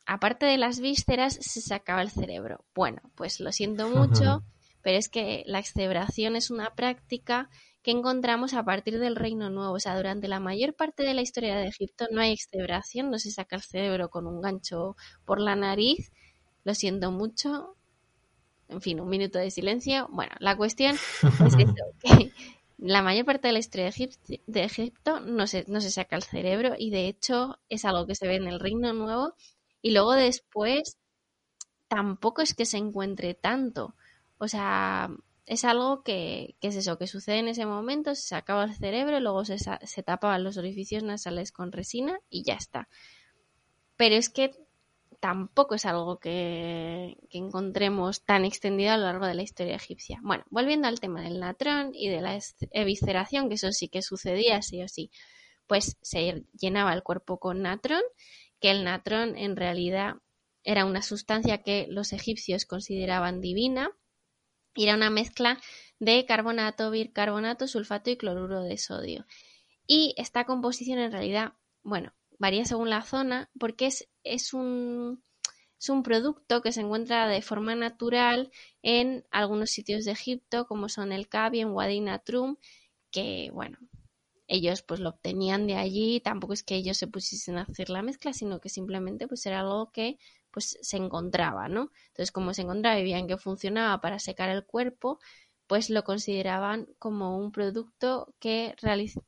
Speaker 3: aparte de las vísceras se sacaba el cerebro. Bueno, pues lo siento mucho, pero es que la excebración es una práctica que encontramos a partir del Reino Nuevo. O sea, durante la mayor parte de la historia de Egipto no hay excebración, no se saca el cerebro con un gancho por la nariz. Lo siento mucho. En fin, un minuto de silencio. Bueno, la cuestión es que la mayor parte de la historia de Egipto, no, se, no se saca el cerebro y de hecho es algo que se ve en el Reino Nuevo y luego después tampoco es que se encuentre tanto. O sea, es algo que, es eso, que sucede en ese momento, se sacaba el cerebro, luego se, se tapaban los orificios nasales con resina y ya está. Pero es que tampoco es algo que, que, encontremos tan extendido a lo largo de la historia egipcia. Bueno, volviendo al tema del natrón y de la evisceración, que eso sí que sucedía sí o sí, pues se llenaba el cuerpo con natrón, que el natrón en realidad era una sustancia que los egipcios consideraban divina, era una mezcla de carbonato, bicarbonato, sulfato y cloruro de sodio. Y esta composición en realidad, bueno, varía según la zona porque es, es, un, es un producto que se encuentra de forma natural en algunos sitios de Egipto, como son el Kabi, en Wadi Natrum, que, bueno, ellos pues lo obtenían de allí, tampoco es que ellos se pusiesen a hacer la mezcla, sino que simplemente pues era algo que pues se encontraba, ¿no? Entonces, como se encontraba y veían que funcionaba para secar el cuerpo, pues lo consideraban como un producto que realiza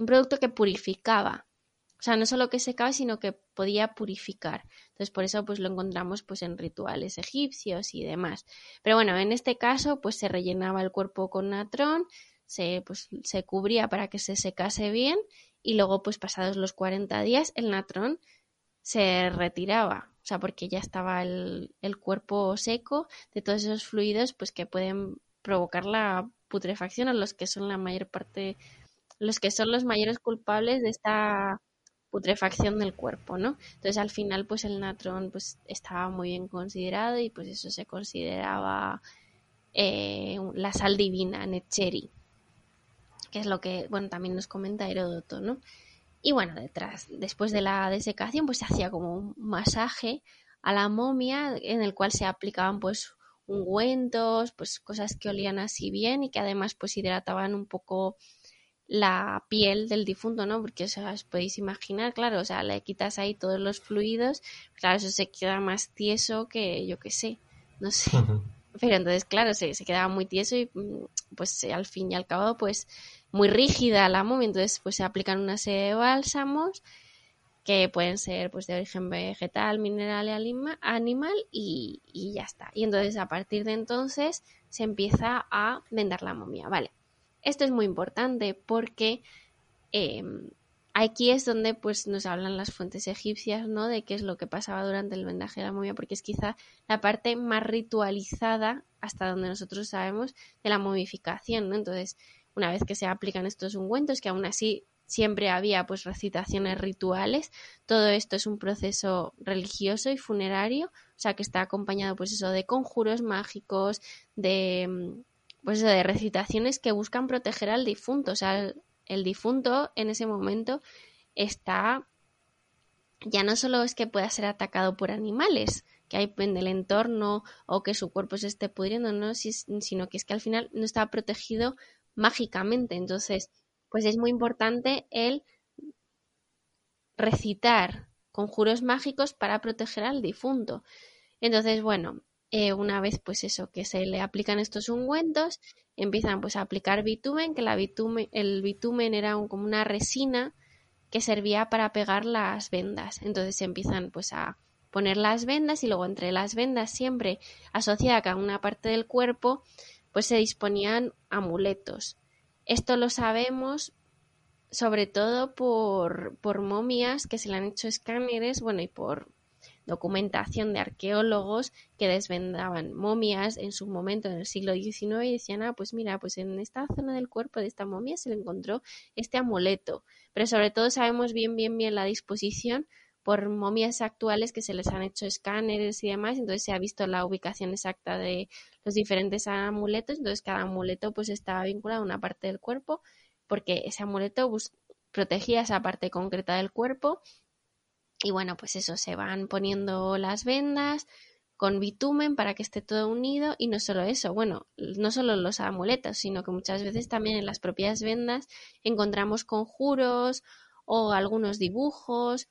Speaker 3: un producto que purificaba. O sea, no solo que secaba, sino que podía purificar. Entonces, por eso pues lo encontramos pues en rituales egipcios y demás. Pero bueno, en este caso pues se rellenaba el cuerpo con natrón, se pues se cubría para que se secase bien y luego pues pasados los 40 días el natrón se retiraba, sea, porque ya estaba el, el cuerpo seco de todos esos fluidos pues que pueden provocar la putrefacción o los que son la mayor parte los que son los mayores culpables de esta putrefacción del cuerpo, ¿no? Entonces al final pues el natrón pues estaba muy bien considerado y pues eso se consideraba eh, la sal divina, Necheri, que es lo que, bueno, también nos comenta Heródoto, ¿no? Y bueno, detrás, después de la desecación pues se hacía como un masaje a la momia en el cual se aplicaban pues ungüentos, pues cosas que olían así bien y que además pues hidrataban un poco la piel del difunto, ¿no? Porque os podéis imaginar, claro, o sea, le quitas ahí todos los fluidos, claro, eso se queda más tieso que yo qué sé, no sé. Pero entonces, claro, se, se quedaba muy tieso y mm, pues al fin y al cabo, pues muy rígida la momia, entonces pues se aplican una serie de bálsamos que pueden ser pues de origen vegetal, mineral y animal y, y ya está. Y entonces a partir de entonces se empieza a vendar la momia, ¿vale? Esto es muy importante porque em, aquí es donde pues nos hablan las fuentes egipcias, ¿no? De qué es lo que pasaba durante el vendaje de la momia, porque es quizá la parte más ritualizada hasta donde nosotros sabemos de la momificación, ¿no? Entonces, una vez que se aplican estos ungüentos, que aún así siempre había pues recitaciones rituales, todo esto es un proceso religioso y funerario, o sea que está acompañado pues eso de conjuros mágicos, de em, pues de recitaciones que buscan proteger al difunto. O sea, el, difunto en ese momento está ya no solo es que pueda ser atacado por animales que hay en el entorno o que su cuerpo se esté pudriendo, no, sino que es que al final no está protegido mágicamente. Entonces, pues es muy importante el recitar conjuros mágicos para proteger al difunto. Entonces, bueno, eh, una vez pues eso, que se le aplican estos ungüentos, empiezan pues a aplicar bitumen, que la bitumen, el bitumen era como una resina que servía para pegar las vendas. Entonces se empiezan pues a poner las vendas y luego entre las vendas siempre asociada a una parte del cuerpo pues se disponían amuletos. Esto lo sabemos sobre todo por, por momias que se le han hecho escáneres, bueno, y por documentación de arqueólogos que desvendaban momias en su momento en el siglo XIX y decían, ah, pues mira, pues en esta zona del cuerpo de esta momia se le encontró este amuleto. Pero sobre todo sabemos bien, bien, bien la disposición por momias actuales que se les han hecho escáneres y demás, entonces se ha visto la ubicación exacta de los diferentes amuletos, entonces cada amuleto pues estaba vinculado a una parte del cuerpo porque ese amuleto protegía esa parte concreta del cuerpo. Y bueno, pues eso, se van poniendo las vendas con bitumen para que esté todo unido y no solo eso, bueno, no solo los amuletos, sino que muchas veces también en las propias vendas encontramos conjuros o algunos dibujos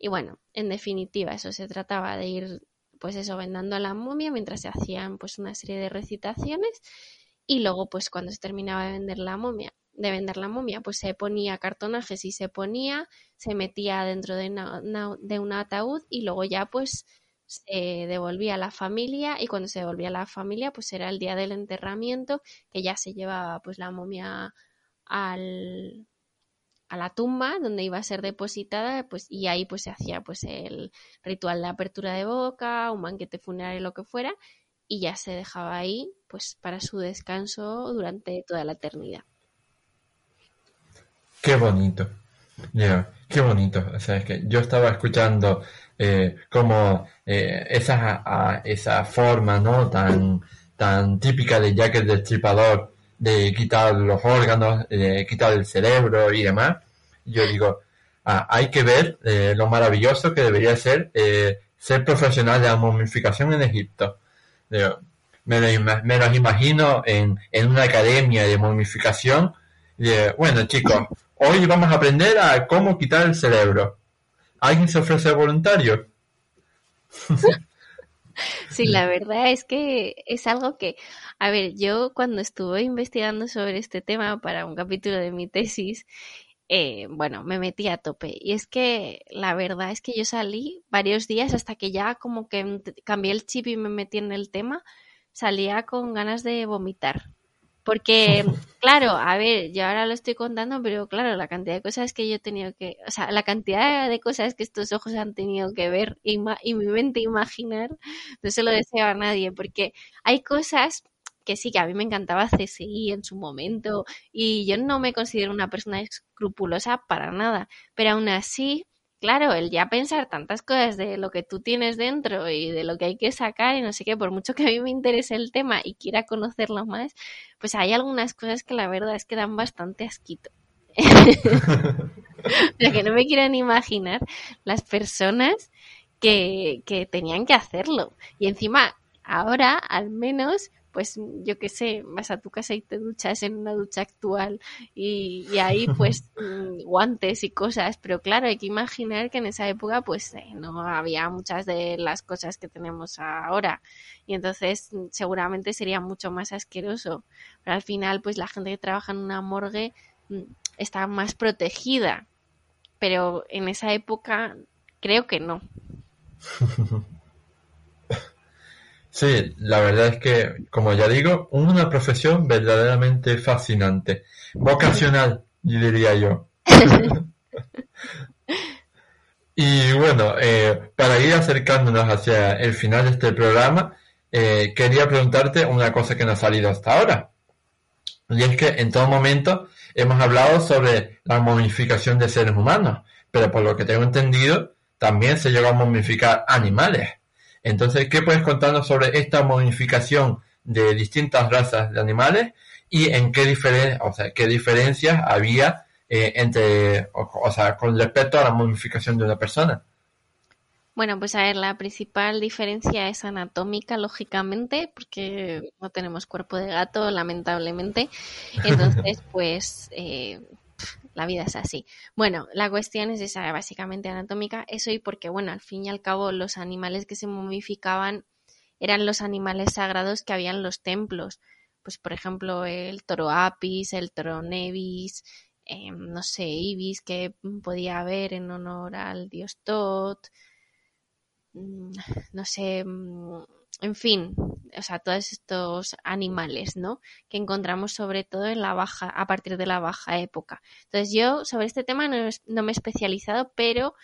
Speaker 3: y bueno, en definitiva eso se trataba de ir pues eso vendando a la momia mientras se hacían pues una serie de recitaciones. Y luego pues cuando se terminaba de vender la momia de vender la momia, pues se ponía cartonajes y se ponía, se metía dentro de, de un ataúd y luego ya pues se devolvía a la familia. Y cuando se devolvía a la familia pues era el día del enterramiento que ya se llevaba pues la momia al, a la tumba donde iba a ser depositada pues y ahí pues se hacía pues el ritual de apertura de boca un banquete funerario lo que fuera y ya se dejaba ahí pues para su descanso durante toda la eternidad
Speaker 2: Qué bonito. qué bonito. O sea, es que yo estaba escuchando eh, como eh, esa, esa forma, ¿no? Tan, tan típica de Jack el Destripador de quitar los órganos, de quitar el cerebro y demás. Yo digo, ah, hay que ver eh, lo maravilloso que debería ser eh, ser profesional de la momificación en Egipto. lo, me los imagino en, en una academia de momificación. bueno, chicos, Hoy vamos a aprender a cómo quitar el cerebro. ¿Alguien se ofrece voluntario?
Speaker 3: Sí, la verdad es que es algo que, a ver, yo cuando estuve investigando sobre este tema para un capítulo de mi tesis, eh, bueno, me metí a tope. Y es que la verdad es que yo salí varios días hasta que ya como que cambié el chip y me metí en el tema, salía con ganas de vomitar. Porque, claro, a ver, yo ahora lo estoy contando, pero claro, la cantidad de cosas que yo he tenido que, o sea, la cantidad de cosas que estos ojos han tenido que ver y, mi mente imaginar, no se lo deseo a nadie, porque hay cosas que sí, que a mí me encantaba CSI en su momento y yo no me considero una persona escrupulosa para nada, pero aún así claro, el ya pensar tantas cosas de lo que tú tienes dentro y de lo que hay que sacar y no sé qué, por mucho que a mí me interese el tema y quiera conocerlo más, pues hay algunas cosas que la verdad es que dan bastante asquito. o que no me quieren imaginar las personas que, que tenían que hacerlo. Y encima, ahora al menos pues yo qué sé, vas a tu casa y te duchas en una ducha actual y, ahí pues mm, guantes y cosas, pero claro, hay que imaginar que en esa época pues eh, no había muchas de las cosas que tenemos ahora. Y entonces mm, seguramente sería mucho más asqueroso, pero al final pues la gente que trabaja en una morgue mm, está más protegida, pero en esa época creo que no.
Speaker 2: Sí, la verdad es que, como ya digo, una profesión verdaderamente fascinante. Vocacional, diría yo. y bueno, eh, para ir acercándonos hacia el final de este programa, eh, quería preguntarte una cosa que nos ha salido hasta ahora. Y es que en todo momento hemos hablado sobre la momificación de seres humanos, pero por lo que tengo entendido, también se llegó a momificar animales. Entonces, ¿qué puedes contarnos sobre esta momificación de distintas razas de animales y en qué, diferen o sea, qué diferencias había eh, entre, o, sea, con respecto a la momificación de una persona?
Speaker 3: Bueno, pues a ver, la principal diferencia es anatómica, lógicamente, porque no tenemos cuerpo de gato, lamentablemente. Entonces, pues eh, la vida es así. Bueno, la cuestión es esa, básicamente anatómica, eso y porque, bueno, al fin y al cabo los animales que se momificaban eran los animales sagrados que había en los templos. Pues, por ejemplo, el toro apis, el toro nevis, em, no sé, ibis que podía haber en honor al dios Tot, mm, no sé, mm, en fin, o sea, todos estos animales, ¿no? Que encontramos sobre todo en la baja, a partir de la baja época. Entonces yo sobre este tema no, me he especializado, pero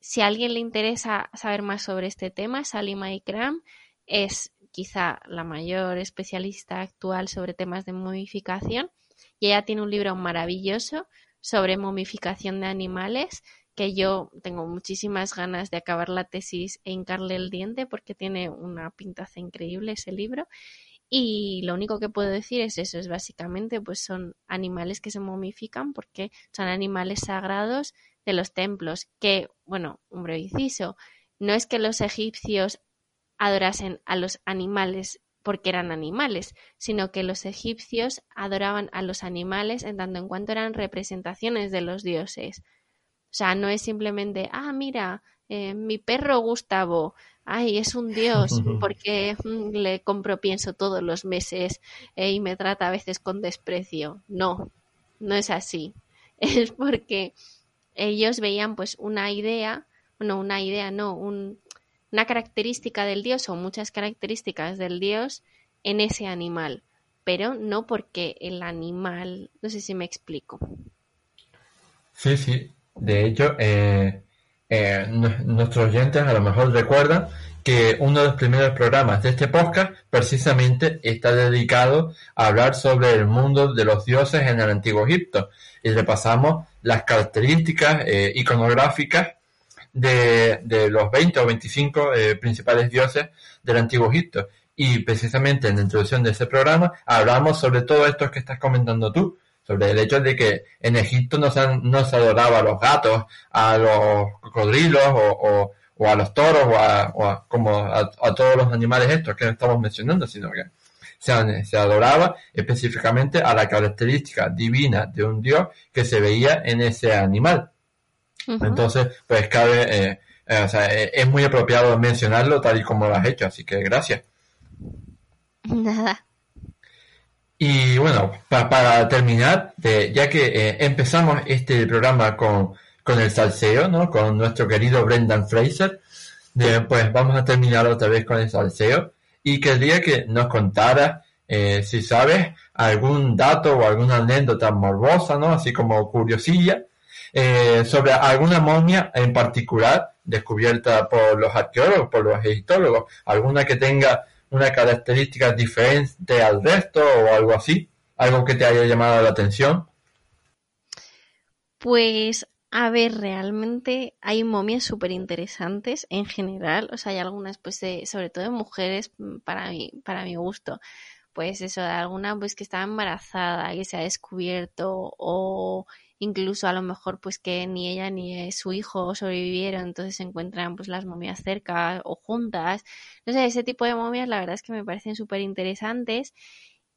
Speaker 3: si a alguien le interesa saber más sobre este tema, Salima Ikram es quizá la mayor especialista actual sobre temas de momificación y ella tiene un libro maravilloso sobre momificación de animales que yo tengo muchísimas ganas de acabar la tesis e hincarle el diente porque tiene una pintaza increíble ese libro. Y lo único que puedo decir es eso, es básicamente pues son animales que se momifican porque son animales sagrados de los templos, que, bueno, un breve inciso, no es que los egipcios adorasen a los animales porque eran animales, sino que los egipcios adoraban a los animales en tanto en cuanto eran representaciones de los dioses. O sea, no es simplemente, ah, mira, eh, mi perro Gustavo, ay, es un dios porque mm, le compro pienso todos los meses eh, y me trata a veces con desprecio. No, no es así. Es porque ellos veían pues una idea, no, una idea, no, una característica del dios o muchas características del dios en ese animal, pero no porque el animal, no sé si me explico.
Speaker 2: Sí, sí, de hecho, eh, eh, nuestros oyentes a lo mejor recuerdan que uno de los primeros programas de este podcast precisamente está dedicado a hablar sobre el mundo de los dioses en el antiguo Egipto y repasamos las características eh, iconográficas de, de, los 20 o 25 principales dioses del antiguo Egipto. Y precisamente en la introducción de ese programa hablamos sobre todo esto que estás comentando tú, sobre el hecho de que en Egipto no se, no se adoraba a los gatos, a los cocodrilos o, o, a los toros o a, como a, todos los animales estos que estamos mencionando, sino que se, se adoraba específicamente a la característica divina de un dios que se veía en ese animal. Entonces, pues cabe, eh, eh, o sea, eh, es muy apropiado mencionarlo tal y como lo has hecho, así que gracias.
Speaker 3: Nada.
Speaker 2: Y bueno, para terminar, ya que eh, empezamos este programa con, con el salseo, ¿no? Con nuestro querido Brendan Fraser, pues vamos a terminar otra vez con el salseo. Y querría que nos contara eh, si sabes algún dato o alguna anécdota morbosa, ¿no? Así como curiosilla, eh, sobre alguna momia en particular descubierta por los arqueólogos, por los egiptólogos, alguna que tenga una característica diferente al resto o algo así, algo que te haya llamado la atención.
Speaker 3: Pues a ver, realmente hay momias súper interesantes en general, o sea, hay algunas, pues, sobre todo de mujeres, mm, para mi, para mi gusto, pues eso, de alguna pues que estaba embarazada, que se ha descubierto, o incluso a lo mejor pues que ni ella ni su hijo sobrevivieron, entonces se encuentran pues las momias cerca o juntas. No sé, ese tipo de momias la verdad es que me parecen súper interesantes.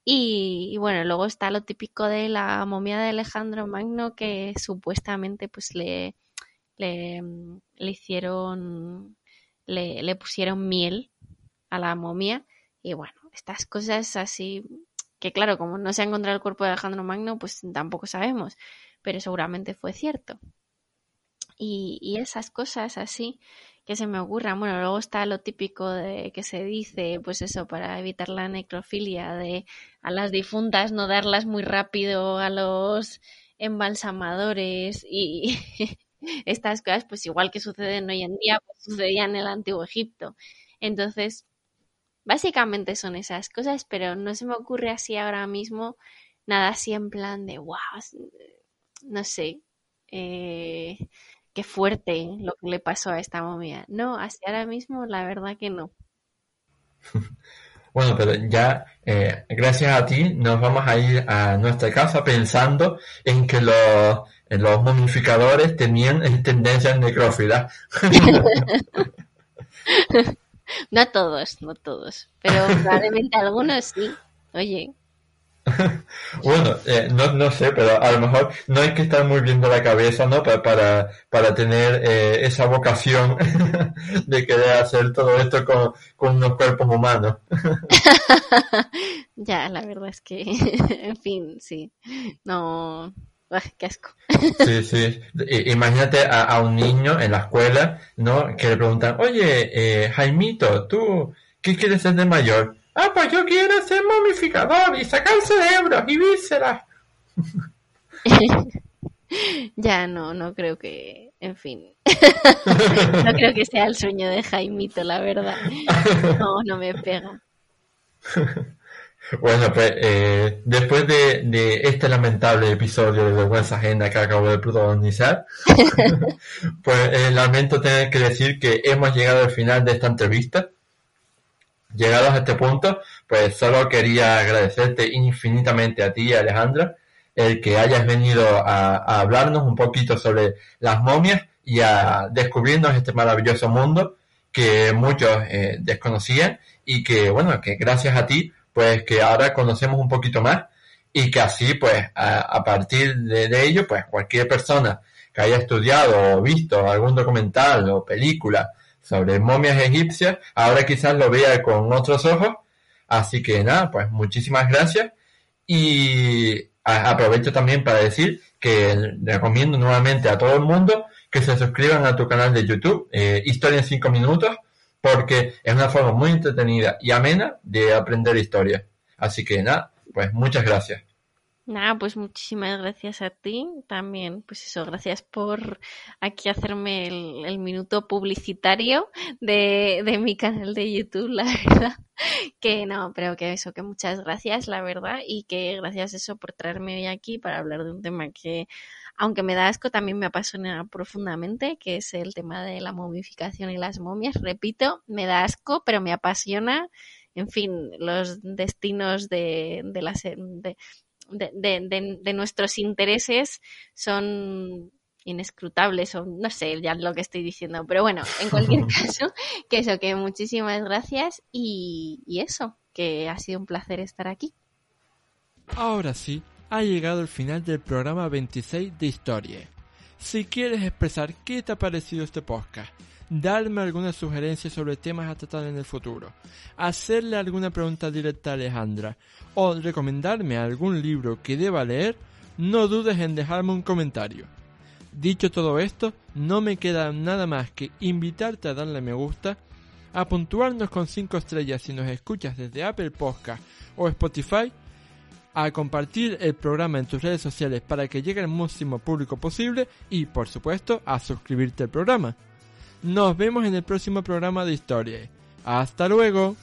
Speaker 3: Y, bueno, luego está lo típico de la momia de Alejandro Magno que supuestamente pues le, le, le hicieron, le, le pusieron miel a la momia y bueno, estas cosas así que claro, como no se ha encontrado el cuerpo de Alejandro Magno, pues tampoco sabemos pero seguramente fue cierto. Y, esas cosas así que se me ocurran. Bueno, luego está lo típico de que se dice, pues eso, para evitar la necrofilia, de a las difuntas no darlas muy rápido a los embalsamadores y estas cosas, pues igual que suceden hoy en día, pues sucedían en el antiguo Egipto. Entonces, básicamente son esas cosas, pero no se me ocurre así ahora mismo nada así en plan de, wow, no sé, eh, qué fuerte lo que le pasó a esta momia. No, así ahora mismo la verdad que no.
Speaker 2: Bueno, pero ya eh, gracias a ti nos vamos a ir a nuestra casa pensando en que los, los momificadores tenían tendencias necrófilas.
Speaker 3: no todos, no todos, pero probablemente algunos sí. Oye,
Speaker 2: bueno, eh, no, no sé, pero a lo mejor no hay que estar muy bien de la cabeza, ¿no? Para, para, tener eh, esa vocación de querer hacer todo esto con, con unos cuerpos humanos.
Speaker 3: ya, la verdad es que, en fin, sí. No, qué asco.
Speaker 2: Sí, sí. Imagínate a, un niño en la escuela, ¿no? Que le preguntan, oye, eh, Jaimito, ¿tú qué quieres ser de mayor? Ah, pues yo quiero ser momificador y sacar cerebros y vísceras.
Speaker 3: ya no, no creo que, en fin, no creo que sea el sueño de Jaimito, la verdad. No, no me pega.
Speaker 2: Bueno, pues eh, después de, este lamentable episodio de vergüenza agenda que acabo de protagonizar, pues eh, lamento tener que decir que hemos llegado al final de esta entrevista. Llegados a este punto, pues solo quería agradecerte infinitamente a ti, Alejandra, el que hayas venido a, hablarnos un poquito sobre las momias y a descubrirnos este maravilloso mundo que muchos eh, desconocían y que, bueno, que gracias a ti, pues que ahora conocemos un poquito más y que así, pues, a, partir de, de, ello, pues cualquier persona que haya estudiado o visto algún documental o película sobre momias egipcias, ahora quizás lo vea con otros ojos. Así que nada, pues muchísimas gracias. Y aprovecho también para decir que recomiendo nuevamente a todo el mundo que se suscriban a tu canal de YouTube, eh, Historia en 5 minutos, porque es una forma muy entretenida y amena de aprender historia. Así que nada, pues muchas gracias.
Speaker 3: Nada, pues muchísimas gracias a ti también. Pues eso, gracias por aquí hacerme el, minuto publicitario de, de, mi canal de YouTube, la verdad. Que no, pero que eso, que muchas gracias, la verdad, y que gracias eso por traerme hoy aquí para hablar de un tema que, aunque me da asco, también me apasiona profundamente, que es el tema de la momificación y las momias. Repito, me da asco, pero me apasiona en fin, los destinos de, de, de, de, nuestros intereses son inescrutables o no sé ya lo que estoy diciendo, pero bueno, en cualquier caso, que eso, que muchísimas gracias y, y eso, que ha sido un placer estar aquí.
Speaker 1: Ahora sí, ha llegado el final del programa 26 de Historia. Si quieres expresar qué te ha parecido este podcast, darme alguna sugerencia sobre temas a tratar en el futuro, hacerle alguna pregunta directa a Alejandra o recomendarme algún libro que deba leer, no dudes en dejarme un comentario. Dicho todo esto, no me queda nada más que invitarte a darle me gusta, a puntuarnos con 5 estrellas si nos escuchas desde Apple Podcast o Spotify, a compartir el programa en tus redes sociales para que llegue al máximo público posible y, por supuesto, a suscribirte al programa. Nos vemos en el próximo programa de historia. Hasta luego.